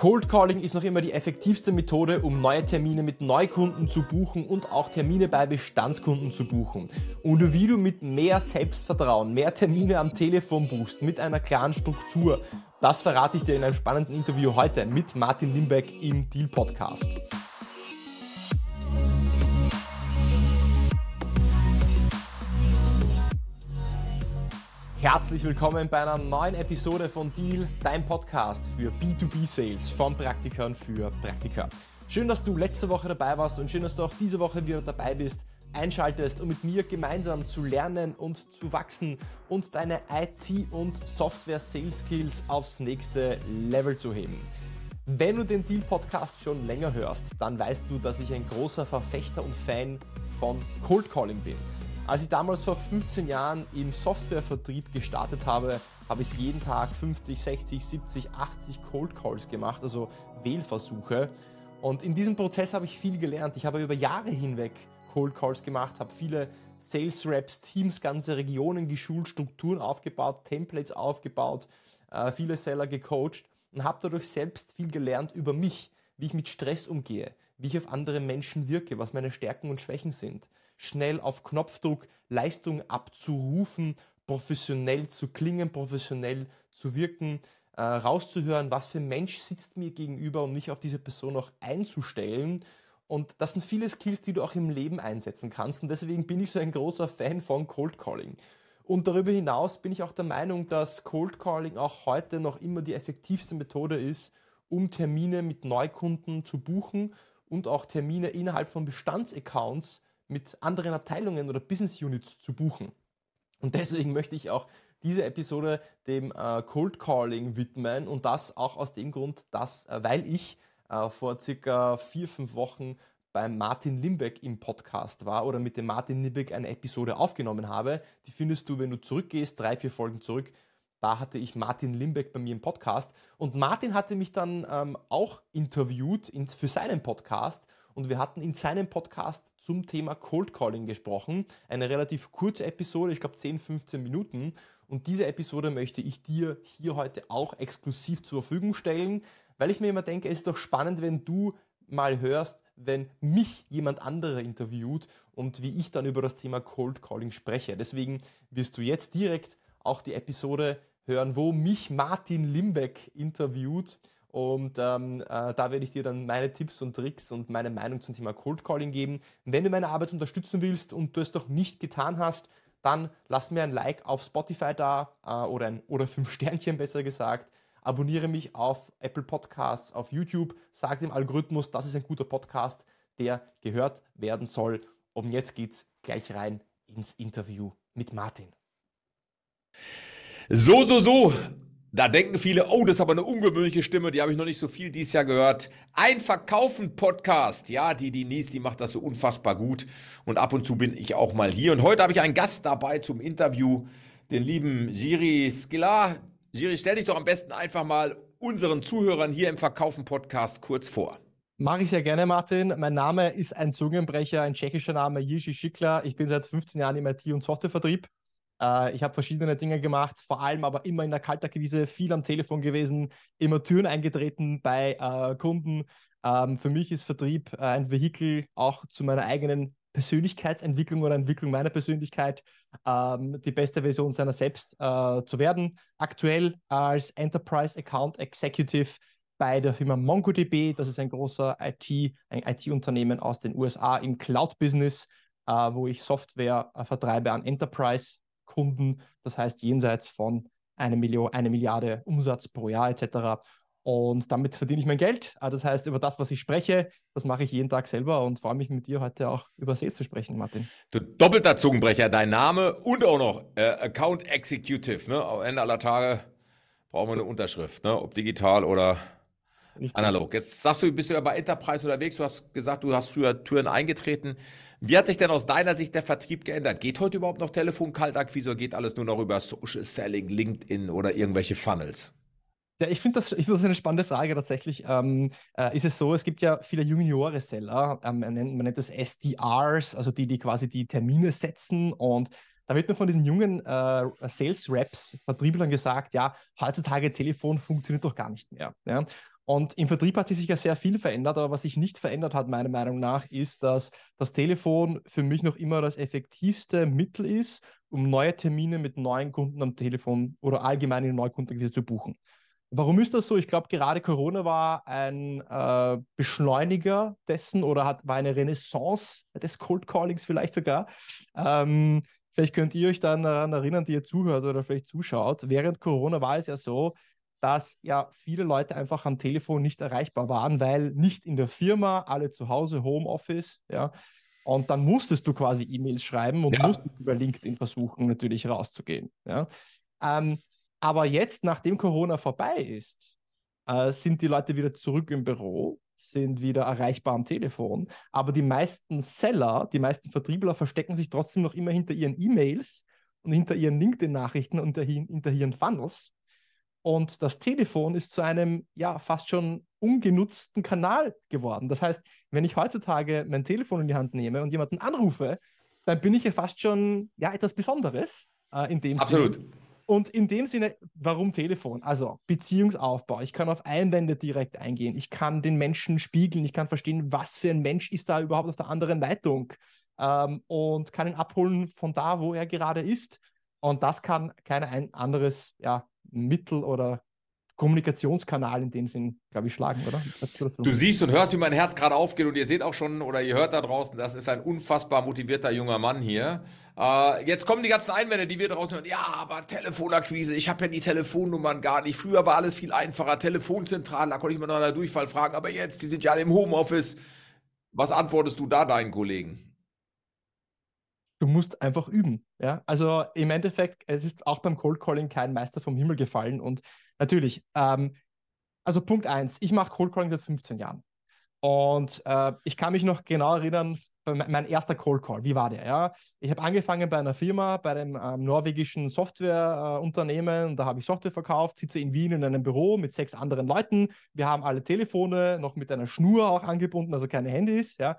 Cold Calling ist noch immer die effektivste Methode, um neue Termine mit Neukunden zu buchen und auch Termine bei Bestandskunden zu buchen. Und wie du mit mehr Selbstvertrauen mehr Termine am Telefon buchst, mit einer klaren Struktur, das verrate ich dir in einem spannenden Interview heute mit Martin Limbeck im Deal Podcast. Herzlich willkommen bei einer neuen Episode von Deal, dein Podcast für B2B-Sales von Praktikern für Praktika. Schön, dass du letzte Woche dabei warst und schön, dass du auch diese Woche wieder dabei bist, einschaltest, um mit mir gemeinsam zu lernen und zu wachsen und deine IT- und Software-Sales-Skills aufs nächste Level zu heben. Wenn du den Deal-Podcast schon länger hörst, dann weißt du, dass ich ein großer Verfechter und Fan von Cold Calling bin. Als ich damals vor 15 Jahren im Softwarevertrieb gestartet habe, habe ich jeden Tag 50, 60, 70, 80 Cold Calls gemacht, also Wählversuche. Und in diesem Prozess habe ich viel gelernt. Ich habe über Jahre hinweg Cold Calls gemacht, habe viele Sales Reps, Teams, ganze Regionen geschult, Strukturen aufgebaut, Templates aufgebaut, äh, viele Seller gecoacht und habe dadurch selbst viel gelernt über mich, wie ich mit Stress umgehe, wie ich auf andere Menschen wirke, was meine Stärken und Schwächen sind schnell auf Knopfdruck Leistung abzurufen, professionell zu klingen, professionell zu wirken, äh, rauszuhören, was für ein Mensch sitzt mir gegenüber und mich auf diese Person auch einzustellen. Und das sind viele Skills, die du auch im Leben einsetzen kannst. Und deswegen bin ich so ein großer Fan von Cold Calling. Und darüber hinaus bin ich auch der Meinung, dass Cold Calling auch heute noch immer die effektivste Methode ist, um Termine mit Neukunden zu buchen und auch Termine innerhalb von Bestandsaccounts mit anderen Abteilungen oder Business Units zu buchen. Und deswegen möchte ich auch diese Episode dem äh, Cold Calling widmen und das auch aus dem Grund, dass, äh, weil ich äh, vor circa vier, fünf Wochen beim Martin Limbeck im Podcast war oder mit dem Martin Limbeck eine Episode aufgenommen habe. Die findest du, wenn du zurückgehst, drei, vier Folgen zurück. Da hatte ich Martin Limbeck bei mir im Podcast und Martin hatte mich dann ähm, auch interviewt in, für seinen Podcast und wir hatten in seinem Podcast zum Thema Cold Calling gesprochen. Eine relativ kurze Episode, ich glaube 10, 15 Minuten. Und diese Episode möchte ich dir hier heute auch exklusiv zur Verfügung stellen, weil ich mir immer denke, es ist doch spannend, wenn du mal hörst, wenn mich jemand anderer interviewt und wie ich dann über das Thema Cold Calling spreche. Deswegen wirst du jetzt direkt auch die Episode hören, wo mich Martin Limbeck interviewt und ähm, äh, da werde ich dir dann meine Tipps und Tricks und meine Meinung zum Thema Cold Calling geben. Wenn du meine Arbeit unterstützen willst und du es noch nicht getan hast, dann lass mir ein Like auf Spotify da äh, oder, ein, oder fünf Sternchen besser gesagt. Abonniere mich auf Apple Podcasts, auf YouTube. Sag dem Algorithmus, das ist ein guter Podcast, der gehört werden soll. Und jetzt geht's gleich rein ins Interview mit Martin. So, so, so. Da denken viele, oh, das ist aber eine ungewöhnliche Stimme, die habe ich noch nicht so viel dieses Jahr gehört. Ein Verkaufen-Podcast. Ja, die Denise, die macht das so unfassbar gut. Und ab und zu bin ich auch mal hier. Und heute habe ich einen Gast dabei zum Interview, den lieben Giri Skilla. Giri, stell dich doch am besten einfach mal unseren Zuhörern hier im Verkaufen-Podcast kurz vor. Mache ich sehr gerne, Martin. Mein Name ist ein Zungenbrecher, ein tschechischer Name, Jiří Schikla. Ich bin seit 15 Jahren im IT- und Softwarevertrieb. Äh, ich habe verschiedene Dinge gemacht, vor allem aber immer in der Kaltakquise, viel am Telefon gewesen, immer Türen eingetreten bei äh, Kunden. Ähm, für mich ist Vertrieb äh, ein Vehikel auch zu meiner eigenen Persönlichkeitsentwicklung oder Entwicklung meiner Persönlichkeit, ähm, die beste Version seiner selbst zu werden. Aktuell als Enterprise Account Executive bei der Firma MongoDB. Das ist ein großer IT, ein IT-Unternehmen aus den USA im Cloud-Business, wo ich Software vertreibe an Enterprise Kunden, das heißt jenseits von eine, Million, eine Milliarde Umsatz pro Jahr etc. Und damit verdiene ich mein Geld. Ah, das heißt, über das, was ich spreche, das mache ich jeden Tag selber und freue mich mit dir heute auch über Sales zu sprechen, Martin. Du doppelter Zungenbrecher, dein Name und auch noch äh, Account Executive. Ne? Am Ende aller Tage brauchen wir eine Unterschrift, ne? ob digital oder Richtig. analog. Jetzt sagst du, bist du ja bei Enterprise unterwegs. Du hast gesagt, du hast früher Türen eingetreten. Wie hat sich denn aus deiner Sicht der Vertrieb geändert? Geht heute überhaupt noch Telefon, Kaltakquise oder geht alles nur noch über Social Selling, LinkedIn oder irgendwelche Funnels? Ja, ich finde das, find das eine spannende Frage tatsächlich. Ähm, äh, ist es so, es gibt ja viele Juniore-Seller, ähm, man, nennt, man nennt das SDRs, also die, die quasi die Termine setzen und da wird mir von diesen jungen äh, Sales Reps, Vertrieblern gesagt, ja, heutzutage Telefon funktioniert doch gar nicht mehr. Ja? Und im Vertrieb hat sich ja sehr viel verändert, aber was sich nicht verändert hat, meiner Meinung nach, ist, dass das Telefon für mich noch immer das effektivste Mittel ist, um neue Termine mit neuen Kunden am Telefon oder allgemein in Neukundenakquise zu buchen. Warum ist das so? Ich glaube, gerade Corona war ein äh, Beschleuniger dessen oder hat, war eine Renaissance des Cold Callings vielleicht sogar. Ähm, vielleicht könnt ihr euch daran erinnern, die ihr zuhört oder vielleicht zuschaut. Während Corona war es ja so, dass ja viele Leute einfach am Telefon nicht erreichbar waren, weil nicht in der Firma, alle zu Hause, Homeoffice, ja. Und dann musstest du quasi E-Mails schreiben und ja. musstest über LinkedIn versuchen, natürlich rauszugehen. Ja. Ähm, aber jetzt, nachdem Corona vorbei ist, äh, sind die Leute wieder zurück im Büro, sind wieder erreichbar am Telefon. Aber die meisten Seller, die meisten Vertriebler verstecken sich trotzdem noch immer hinter ihren E-Mails und hinter ihren LinkedIn-Nachrichten und hinter, hinter ihren Funnels. Und das Telefon ist zu einem ja fast schon ungenutzten Kanal geworden. Das heißt, wenn ich heutzutage mein Telefon in die Hand nehme und jemanden anrufe, dann bin ich ja fast schon ja etwas Besonderes äh, in dem Absolut. Sinne. Und in dem Sinne, warum Telefon? Also Beziehungsaufbau. Ich kann auf Einwände direkt eingehen. Ich kann den Menschen spiegeln. Ich kann verstehen, was für ein Mensch ist da überhaupt auf der anderen Leitung. Ähm, und kann ihn abholen von da, wo er gerade ist. Und das kann kein ein anderes ja, Mittel oder Kommunikationskanal in dem Sinn, glaube ich, schlagen, oder? Du siehst und hörst, wie mein Herz gerade aufgeht und ihr seht auch schon oder ihr hört da draußen, das ist ein unfassbar motivierter junger Mann hier. Äh, jetzt kommen die ganzen Einwände, die wir draußen hören. Ja, aber Telefonakquise, ich habe ja die Telefonnummern gar nicht. Früher war alles viel einfacher. Telefonzentrale, da konnte ich mal nach einer Durchfall fragen, aber jetzt, die sind ja alle im Homeoffice. Was antwortest du da deinen Kollegen? Du musst einfach üben. Ja? Also im Endeffekt, es ist auch beim Cold Calling kein Meister vom Himmel gefallen. Und natürlich, ähm, also Punkt eins, ich mache Cold Calling seit 15 Jahren. Und äh, ich kann mich noch genau erinnern, mein erster Cold Call, wie war der? Ja? Ich habe angefangen bei einer Firma, bei einem ähm, norwegischen Softwareunternehmen. Äh, da habe ich Software verkauft, sitze in Wien in einem Büro mit sechs anderen Leuten. Wir haben alle Telefone noch mit einer Schnur auch angebunden, also keine Handys. Ja?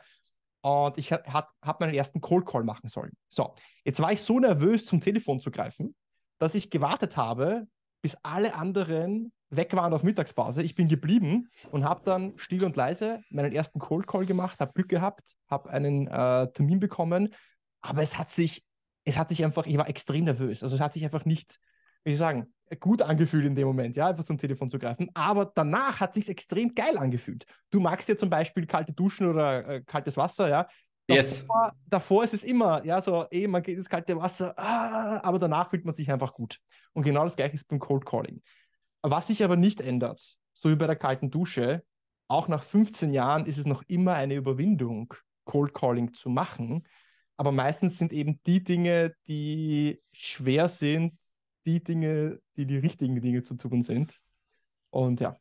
Und ich habe hab meinen ersten Cold Call machen sollen. So, jetzt war ich so nervös, zum Telefon zu greifen, dass ich gewartet habe, bis alle anderen weg waren auf Mittagspause. Ich bin geblieben und habe dann still und leise meinen ersten Cold Call gemacht, habe Glück gehabt, habe einen äh, Termin bekommen. Aber es hat sich, es hat sich einfach, ich war extrem nervös. Also es hat sich einfach nicht, wie ich sagen, gut angefühlt in dem Moment, ja, einfach zum Telefon zu greifen. Aber danach hat sich extrem geil angefühlt. Du magst ja zum Beispiel kalte Duschen oder äh, kaltes Wasser, ja. Davor, yes. davor ist es immer, ja, so, eh, man geht ins kalte Wasser, ah, aber danach fühlt man sich einfach gut. Und genau das gleiche ist beim Cold Calling. Was sich aber nicht ändert, so wie bei der kalten Dusche, auch nach 15 Jahren ist es noch immer eine Überwindung, Cold Calling zu machen. Aber meistens sind eben die Dinge, die schwer sind, die Dinge, die die richtigen Dinge zu tun sind. Und ja.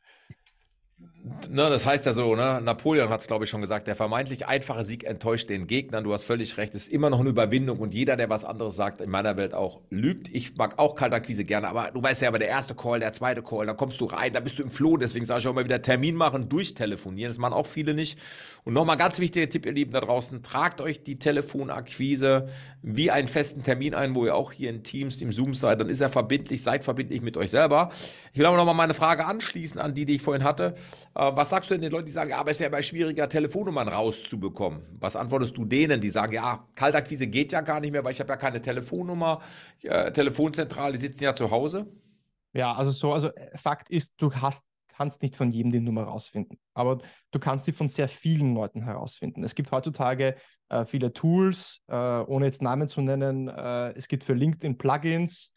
Ne, das heißt ja so, ne? Napoleon hat es, glaube ich, schon gesagt, der vermeintlich einfache Sieg enttäuscht den Gegnern. Du hast völlig recht, es ist immer noch eine Überwindung und jeder, der was anderes sagt, in meiner Welt auch lügt. Ich mag auch Kaltakquise gerne, aber du weißt ja, aber der erste Call, der zweite Call, dann kommst du rein, da bist du im Floh, deswegen sage ich auch immer wieder Termin machen, durchtelefonieren. Das machen auch viele nicht. Und nochmal ganz wichtiger Tipp, ihr Lieben da draußen, tragt euch die Telefonakquise wie einen festen Termin ein, wo ihr auch hier in Teams, im Zoom seid, dann ist er verbindlich, seid verbindlich mit euch selber. Ich will aber nochmal meine Frage anschließen an die, die ich vorhin hatte. Äh, was sagst du denn den Leuten, die sagen, ja, aber es ist ja immer schwieriger, Telefonnummern rauszubekommen? Was antwortest du denen, die sagen, ja, Kaltakquise geht ja gar nicht mehr, weil ich habe ja keine Telefonnummer, äh, Telefonzentrale, sitzen ja zu Hause? Ja, also so, also äh, Fakt ist, du hast kannst nicht von jedem die Nummer rausfinden, aber du kannst sie von sehr vielen Leuten herausfinden. Es gibt heutzutage äh, viele Tools, äh, ohne jetzt Namen zu nennen. Äh, es gibt für LinkedIn Plugins,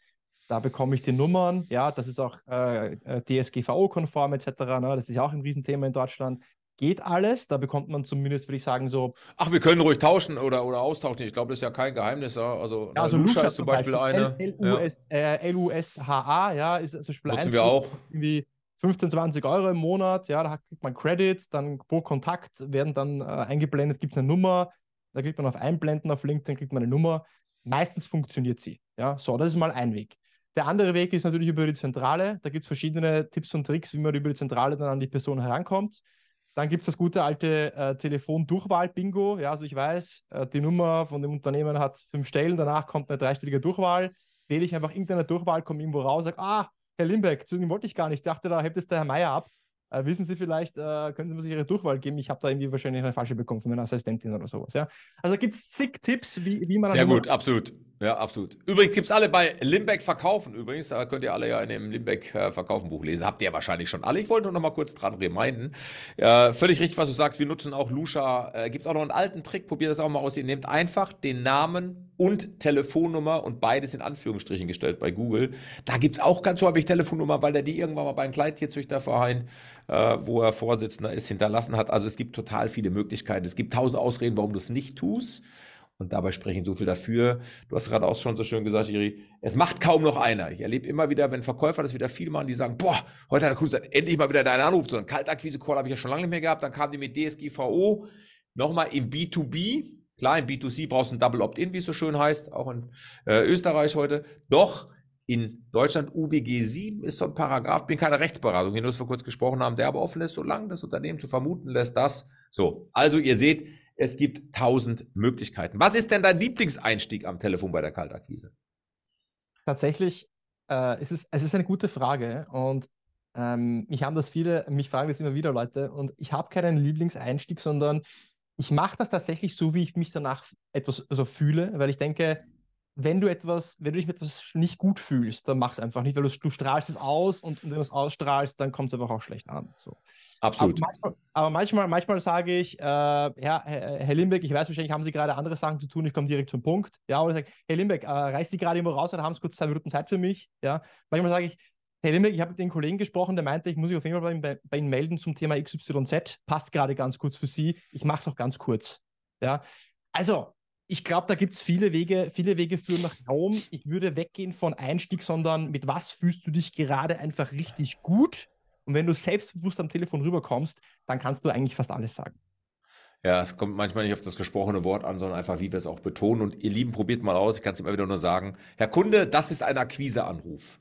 da bekomme ich die Nummern. Ja, das ist auch äh, äh DSGVO-konform etc. Ne? Das ist ja auch ein Riesenthema in Deutschland. Geht alles, da bekommt man zumindest, würde ich sagen, so. Ach, wir können ruhig tauschen oder, oder austauschen. Ich glaube, das ist ja kein Geheimnis. Ja? Also, ja, also Lusha ist zum Beispiel, Beispiel eine. L-U-S-H-A, äh, ja, ist zum Beispiel Nutzen wir auch. Irgendwie 15, 20 Euro im Monat, ja, da kriegt man Credits, dann pro Kontakt werden dann äh, eingeblendet, gibt es eine Nummer, da klickt man auf Einblenden auf LinkedIn, kriegt man eine Nummer. Meistens funktioniert sie. Ja, so, das ist mal ein Weg. Der andere Weg ist natürlich über die Zentrale. Da gibt es verschiedene Tipps und Tricks, wie man über die Zentrale dann an die Person herankommt. Dann gibt es das gute alte äh, Telefon-Durchwahl-Bingo. Ja, also ich weiß, äh, die Nummer von dem Unternehmen hat fünf Stellen, danach kommt eine dreistellige Durchwahl. Wähle ich einfach irgendeine Durchwahl, komme irgendwo raus, sage, ah, Herr Limbeck, zu dem wollte ich gar nicht. Ich dachte, da hebt es der Herr Meier ab. Äh, wissen Sie vielleicht, äh, können Sie mir Ihre Durchwahl geben? Ich habe da irgendwie wahrscheinlich eine falsche bekommen von meiner Assistentin oder sowas. Ja? Also gibt es zig Tipps, wie, wie man. Sehr gut, absolut. Ja, absolut. Übrigens gibt es alle bei Limbeck verkaufen. Übrigens, da könnt ihr alle ja in dem Limbeck äh, Verkaufen Buch lesen. Habt ihr ja wahrscheinlich schon alle. Ich wollte nur noch mal kurz dran reminden. Ja, völlig richtig, was du sagst. Wir nutzen auch Lusha. Äh, gibt auch noch einen alten Trick. Probiert das auch mal aus. Ihr nehmt einfach den Namen und Telefonnummer und beides in Anführungsstrichen gestellt bei Google. Da gibt es auch ganz häufig Telefonnummer, weil der die irgendwann mal bei einem Kleintierzüchterverein, äh, wo er Vorsitzender ist, hinterlassen hat. Also es gibt total viele Möglichkeiten. Es gibt tausend Ausreden, warum du es nicht tust. Und dabei sprechen so viel dafür. Du hast gerade auch schon so schön gesagt, Iri, es macht kaum noch einer. Ich erlebe immer wieder, wenn Verkäufer das wieder viel machen, die sagen, boah, heute hat der Kunde endlich mal wieder deinen Anruf. So ein Kaltakquise-Call habe ich ja schon lange nicht mehr gehabt. Dann kam die mit DSGVO nochmal im B2B. Klar, im B2C brauchst du ein Double Opt-in, wie es so schön heißt, auch in äh, Österreich heute. Doch in Deutschland UWG 7 ist so ein Paragraph, bin keine Rechtsberatung, den wir vor kurz gesprochen haben, der aber offen ist, solange das Unternehmen zu vermuten lässt, dass. So, also ihr seht, es gibt tausend Möglichkeiten. Was ist denn dein Lieblingseinstieg am Telefon bei der Kaltakquise? Tatsächlich, äh, es, ist, es ist eine gute Frage und ähm, mich haben das viele, mich fragen das immer wieder Leute und ich habe keinen Lieblingseinstieg, sondern ich mache das tatsächlich so, wie ich mich danach etwas also fühle, weil ich denke, wenn du etwas, wenn du dich mit etwas nicht gut fühlst, dann mach es einfach nicht, weil du, du strahlst es aus und, wenn du es ausstrahlst, dann kommt es einfach auch schlecht an. So. Absolut. Aber manchmal, aber manchmal, manchmal sage ich, äh, ja, Herr, Limbeck, ich weiß wahrscheinlich, haben Sie gerade andere Sachen zu tun, ich komme direkt zum Punkt. Ja, oder ich sage, Herr Limbeck, äh, reißt Sie gerade irgendwo raus oder haben Sie kurz zwei Minuten Zeit für mich? Ja, manchmal sage ich, Herr Limbeck, ich habe mit den Kollegen gesprochen, der meinte, ich muss mich auf jeden Fall bei, bei Ihnen melden zum Thema XYZ. Passt gerade ganz kurz für Sie. Ich mache es auch ganz kurz. Ja, also ich glaube, da gibt es viele Wege, viele Wege führen nach Rom. Ich würde weggehen von Einstieg, sondern mit was fühlst du dich gerade einfach richtig gut? Und wenn du selbstbewusst am Telefon rüberkommst, dann kannst du eigentlich fast alles sagen. Ja, es kommt manchmal nicht auf das gesprochene Wort an, sondern einfach, wie wir es auch betonen. Und ihr Lieben, probiert mal aus. Ich kann es immer wieder nur sagen. Herr Kunde, das ist ein Akquiseanruf.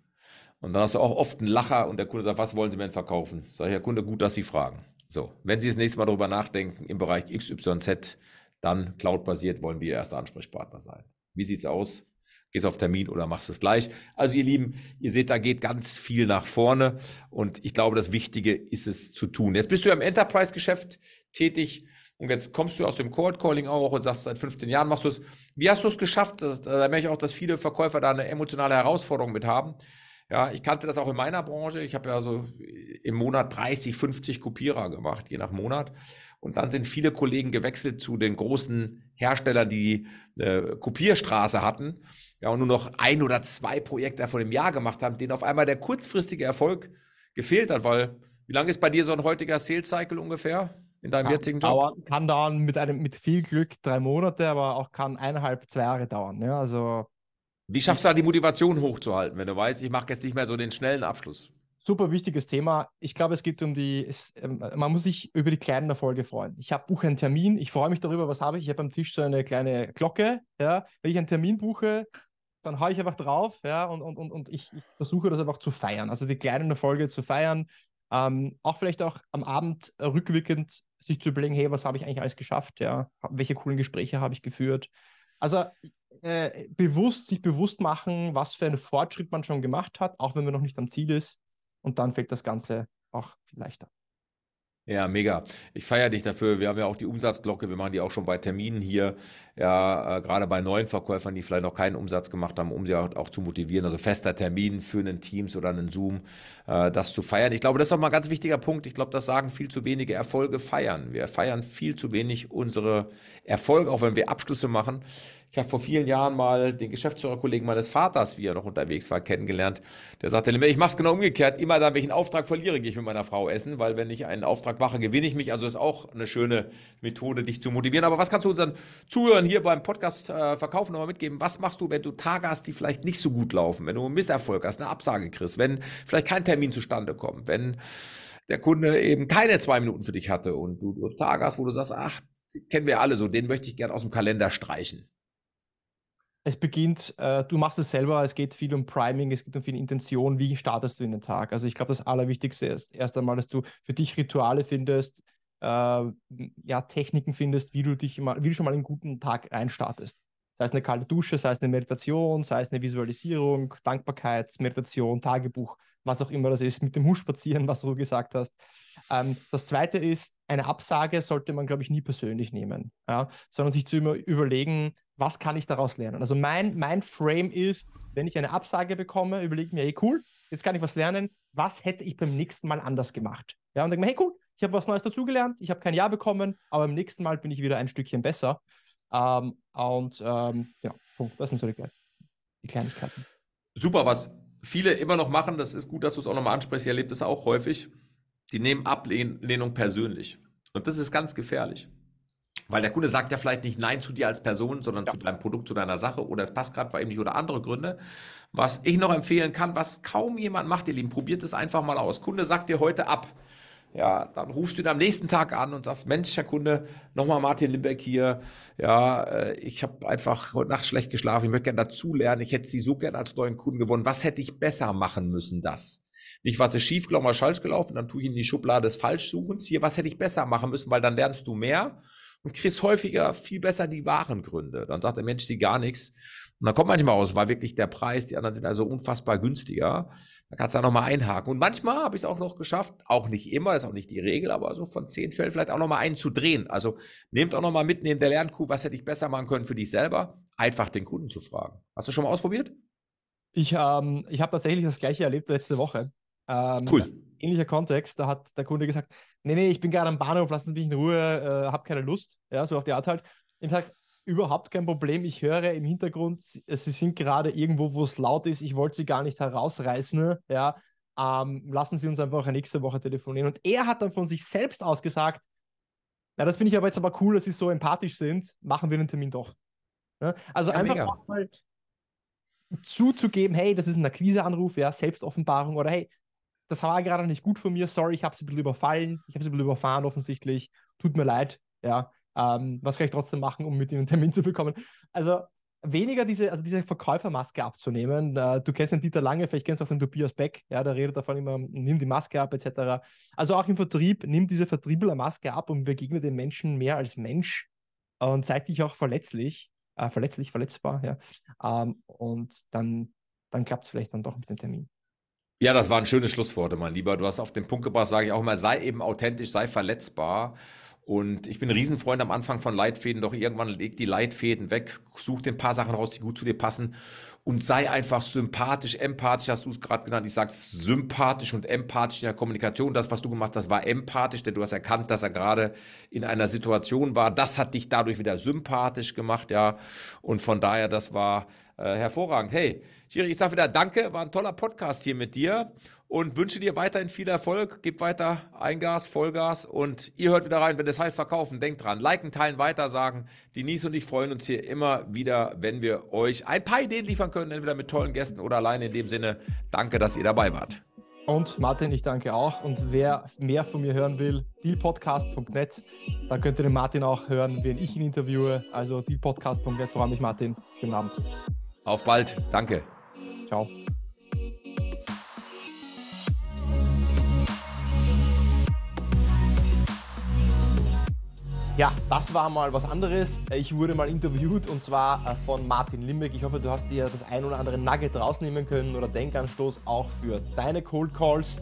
Und dann hast du auch oft einen Lacher und der Kunde sagt, was wollen Sie denn verkaufen? Sag ich, Herr Kunde, gut, dass Sie fragen. So, wenn Sie das nächste Mal darüber nachdenken, im Bereich XYZ, dann cloud-basiert wollen wir Ihr erster Ansprechpartner sein. Wie sieht es aus? Gehst auf Termin oder machst es gleich? Also ihr Lieben, ihr seht, da geht ganz viel nach vorne und ich glaube, das Wichtige ist es zu tun. Jetzt bist du ja im Enterprise-Geschäft tätig und jetzt kommst du aus dem Cold Calling auch und sagst, seit 15 Jahren machst du es. Wie hast du es geschafft? Da merke ich auch, dass viele Verkäufer da eine emotionale Herausforderung mit haben. Ja, ich kannte das auch in meiner Branche. Ich habe ja so im Monat 30, 50 Kopierer gemacht, je nach Monat. Und dann sind viele Kollegen gewechselt zu den großen Herstellern, die eine Kopierstraße hatten. Ja, und nur noch ein oder zwei Projekte von dem Jahr gemacht haben, denen auf einmal der kurzfristige Erfolg gefehlt hat. Weil, wie lange ist bei dir so ein heutiger Sales Cycle ungefähr in deinem kann jetzigen Job? Dauern, kann dauern mit, einem, mit viel Glück drei Monate, aber auch kann eineinhalb, zwei Jahre dauern. Ja, also wie schaffst du da die Motivation hochzuhalten, wenn du weißt, ich mache jetzt nicht mehr so den schnellen Abschluss? super wichtiges Thema. Ich glaube, es geht um die, es, ähm, man muss sich über die kleinen Erfolge freuen. Ich habe buche einen Termin, ich freue mich darüber, was habe ich. Ich habe am Tisch so eine kleine Glocke. Ja. Wenn ich einen Termin buche, dann haue ich einfach drauf, ja, und, und, und, und ich, ich versuche das einfach zu feiern. Also die kleinen Erfolge zu feiern. Ähm, auch vielleicht auch am Abend rückwirkend sich zu überlegen, hey, was habe ich eigentlich alles geschafft? Ja, welche coolen Gespräche habe ich geführt? Also äh, bewusst, sich bewusst machen, was für einen Fortschritt man schon gemacht hat, auch wenn man noch nicht am Ziel ist und dann fällt das Ganze auch leichter. Ja, mega. Ich feiere dich dafür. Wir haben ja auch die Umsatzglocke. Wir machen die auch schon bei Terminen hier. Ja, äh, gerade bei neuen Verkäufern, die vielleicht noch keinen Umsatz gemacht haben, um sie auch, auch zu motivieren. Also fester Termin für einen Teams oder einen Zoom, äh, das zu feiern. Ich glaube, das ist auch mal ein ganz wichtiger Punkt. Ich glaube, das sagen viel zu wenige Erfolge feiern. Wir feiern viel zu wenig unsere Erfolge, auch wenn wir Abschlüsse machen. Ich habe vor vielen Jahren mal den Geschäftsführerkollegen meines Vaters, wie er noch unterwegs war, kennengelernt. Der sagte, ich mache es genau umgekehrt. Immer dann, wenn ich einen Auftrag verliere, gehe ich mit meiner Frau essen, weil wenn ich einen Auftrag mache, gewinne ich mich. Also ist auch eine schöne Methode, dich zu motivieren. Aber was kannst du unseren Zuhörern hier beim Podcast äh, Verkaufen nochmal mitgeben? Was machst du, wenn du Tage hast, die vielleicht nicht so gut laufen, wenn du einen Misserfolg hast, eine Absage kriegst, wenn vielleicht kein Termin zustande kommt, wenn der Kunde eben keine zwei Minuten für dich hatte und du, du Tage hast, wo du sagst, ach, kennen wir alle so, den möchte ich gerne aus dem Kalender streichen es beginnt, äh, du machst es selber, es geht viel um Priming, es geht um viel Intention, wie startest du in den Tag. Also ich glaube, das Allerwichtigste ist erst einmal, dass du für dich Rituale findest, äh, ja, Techniken findest, wie du dich mal, wie du schon mal einen guten Tag reinstartest. Sei es eine kalte Dusche, sei es eine Meditation, sei es eine Visualisierung, Dankbarkeitsmeditation, Tagebuch, was auch immer das ist, mit dem Hund spazieren, was du gesagt hast. Ähm, das zweite ist, eine Absage sollte man, glaube ich, nie persönlich nehmen, ja? sondern sich zu überlegen, was kann ich daraus lernen. Also mein, mein Frame ist, wenn ich eine Absage bekomme, überlege ich mir, hey cool, jetzt kann ich was lernen, was hätte ich beim nächsten Mal anders gemacht? Ja, und denke mir, hey cool, ich habe was Neues dazugelernt, ich habe kein Ja bekommen, aber beim nächsten Mal bin ich wieder ein Stückchen besser. Ähm, und ähm, ja, Punkt. Das sind so die, die Kleinigkeiten. Super, was viele immer noch machen, das ist gut, dass du es auch nochmal ansprichst, ihr erlebt es auch häufig, die nehmen Ablehnung persönlich. Und das ist ganz gefährlich. Weil der Kunde sagt ja vielleicht nicht Nein zu dir als Person, sondern ja. zu deinem Produkt, zu deiner Sache oder es passt gerade bei ihm nicht oder andere Gründe. Was ich noch empfehlen kann, was kaum jemand macht, ihr Lieben, probiert es einfach mal aus. Kunde sagt dir heute ab. Ja, dann rufst du ihn am nächsten Tag an und sagst, Mensch, Herr Kunde, nochmal Martin Limbeck hier. Ja, äh, ich habe einfach heute Nacht schlecht geschlafen. Ich möchte gerne dazulernen. Ich hätte Sie so gerne als neuen Kunden gewonnen. Was hätte ich besser machen müssen, das? Nicht, was ist schief gelaufen, was falsch gelaufen, dann tue ich in die Schublade des Falschsuchens. Hier, was hätte ich besser machen müssen, weil dann lernst du mehr und kriegst häufiger viel besser die wahren Gründe. Dann sagt der Mensch sie gar nichts. Und dann kommt manchmal aus, war wirklich der Preis, die anderen sind also unfassbar günstiger. Da kannst du da nochmal einhaken. Und manchmal habe ich es auch noch geschafft, auch nicht immer, ist auch nicht die Regel, aber so von zehn Fällen vielleicht auch nochmal einen zu drehen. Also nehmt auch nochmal mit, neben der Lernkuh, was hätte ich besser machen können für dich selber, einfach den Kunden zu fragen. Hast du schon mal ausprobiert? Ich, ähm, ich habe tatsächlich das gleiche erlebt letzte Woche. Ähm, cool. Ähnlicher Kontext, da hat der Kunde gesagt, nee, nee, ich bin gerade am Bahnhof, lassen Sie mich in Ruhe, äh, habe keine Lust. Ja, so auf die Art halt. Ich habe gesagt, überhaupt kein Problem. Ich höre im Hintergrund, Sie sind gerade irgendwo, wo es laut ist. Ich wollte Sie gar nicht herausreißen. Ja, ähm, lassen Sie uns einfach nächste Woche telefonieren. Und er hat dann von sich selbst aus gesagt, ja, das finde ich aber jetzt aber cool, dass Sie so empathisch sind. Machen wir den Termin doch. Ja, also ja, einfach auch mal zuzugeben, hey, das ist ein Akquiseanruf, ja, Selbstoffenbarung oder hey, das war gerade nicht gut von mir, sorry, ich habe es ein bisschen überfallen, ich habe es ein bisschen überfahren offensichtlich, tut mir leid, ja, ähm, was kann ich trotzdem machen, um mit ihnen einen Termin zu bekommen? Also weniger diese, also diese Verkäufermaske abzunehmen. Äh, du kennst den Dieter Lange, vielleicht kennst du auch den Tobias Beck, ja, der redet davon immer, nimm die Maske ab, etc. Also auch im Vertrieb, nimm diese Vertrieblermaske ab und begegne den Menschen mehr als Mensch und zeig dich auch verletzlich, äh, verletzlich, verletzbar, ja. Ähm, und dann, dann klappt es vielleicht dann doch mit dem Termin. Ja, das waren schöne Schlussworte, mein Lieber. Du hast auf den Punkt gebracht, sage ich auch immer, sei eben authentisch, sei verletzbar. Und ich bin ein Riesenfreund am Anfang von Leitfäden, doch irgendwann leg die Leitfäden weg, such dir ein paar Sachen raus, die gut zu dir passen und sei einfach sympathisch, empathisch, hast du es gerade genannt. Ich sage sympathisch und empathisch in der Kommunikation. Das, was du gemacht hast, war empathisch, denn du hast erkannt, dass er gerade in einer Situation war. Das hat dich dadurch wieder sympathisch gemacht, ja. Und von daher, das war äh, hervorragend. Hey, Thierry, ich sage wieder Danke, war ein toller Podcast hier mit dir und wünsche dir weiterhin viel Erfolg. Gib weiter Eingas, Vollgas und ihr hört wieder rein, wenn das heißt verkaufen. Denkt dran, liken, teilen, weitersagen. Denise und ich freuen uns hier immer wieder, wenn wir euch ein paar Ideen liefern können, entweder mit tollen Gästen oder alleine. In dem Sinne, danke, dass ihr dabei wart. Und Martin, ich danke auch. Und wer mehr von mir hören will, dealpodcast.net. Da könnt ihr den Martin auch hören, wenn ich ihn interviewe. Also dealpodcast.net. Freue mich, Martin. Schönen Abend. Auf bald. Danke. Ciao. Ja, das war mal was anderes. Ich wurde mal interviewt und zwar äh, von Martin Limbeck. Ich hoffe, du hast dir das ein oder andere Nugget rausnehmen können oder Denkanstoß auch für deine Cold Calls.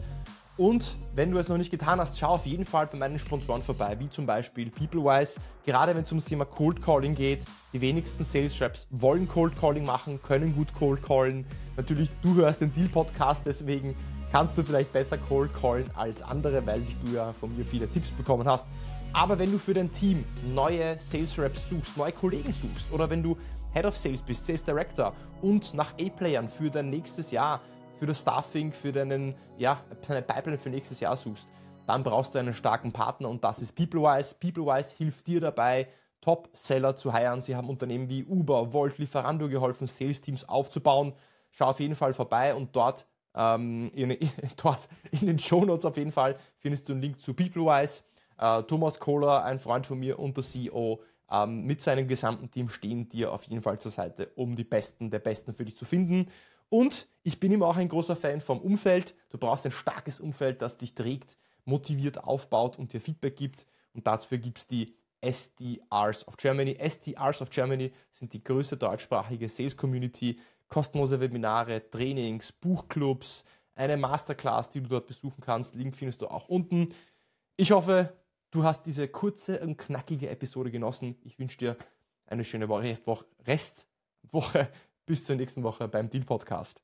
Und wenn du es noch nicht getan hast, schau auf jeden Fall bei meinen Sponsoren vorbei, wie zum Beispiel PeopleWise. Gerade wenn es ums Thema Cold Calling geht, die wenigsten Sales Reps wollen Cold Calling machen, können gut Cold Callen. Natürlich, du hörst den Deal Podcast, deswegen kannst du vielleicht besser Cold Callen als andere, weil du ja von mir viele Tipps bekommen hast. Aber wenn du für dein Team neue Sales Reps suchst, neue Kollegen suchst oder wenn du Head of Sales bist, Sales Director und nach A-Playern für dein nächstes Jahr, für das Staffing, für deinen, ja, deine Pipeline für nächstes Jahr suchst, dann brauchst du einen starken Partner und das ist PeopleWise. PeopleWise hilft dir dabei, Top-Seller zu heiren. Sie haben Unternehmen wie Uber, Volt, Lieferando geholfen, Sales-Teams aufzubauen. Schau auf jeden Fall vorbei und dort, ähm, in, dort in den Show Notes auf jeden Fall findest du einen Link zu PeopleWise. Äh, Thomas Kohler, ein Freund von mir und der CEO, ähm, mit seinem gesamten Team stehen dir auf jeden Fall zur Seite, um die Besten der Besten für dich zu finden. Und ich bin immer auch ein großer Fan vom Umfeld. Du brauchst ein starkes Umfeld, das dich trägt, motiviert aufbaut und dir Feedback gibt. Und dafür gibt es die SDRs of Germany. SDRs of Germany sind die größte deutschsprachige Sales Community, kostenlose Webinare, Trainings, Buchclubs, eine Masterclass, die du dort besuchen kannst. Link findest du auch unten. Ich hoffe, du hast diese kurze und knackige Episode genossen. Ich wünsche dir eine schöne Restwoche. Bis zur nächsten Woche beim Deal Podcast.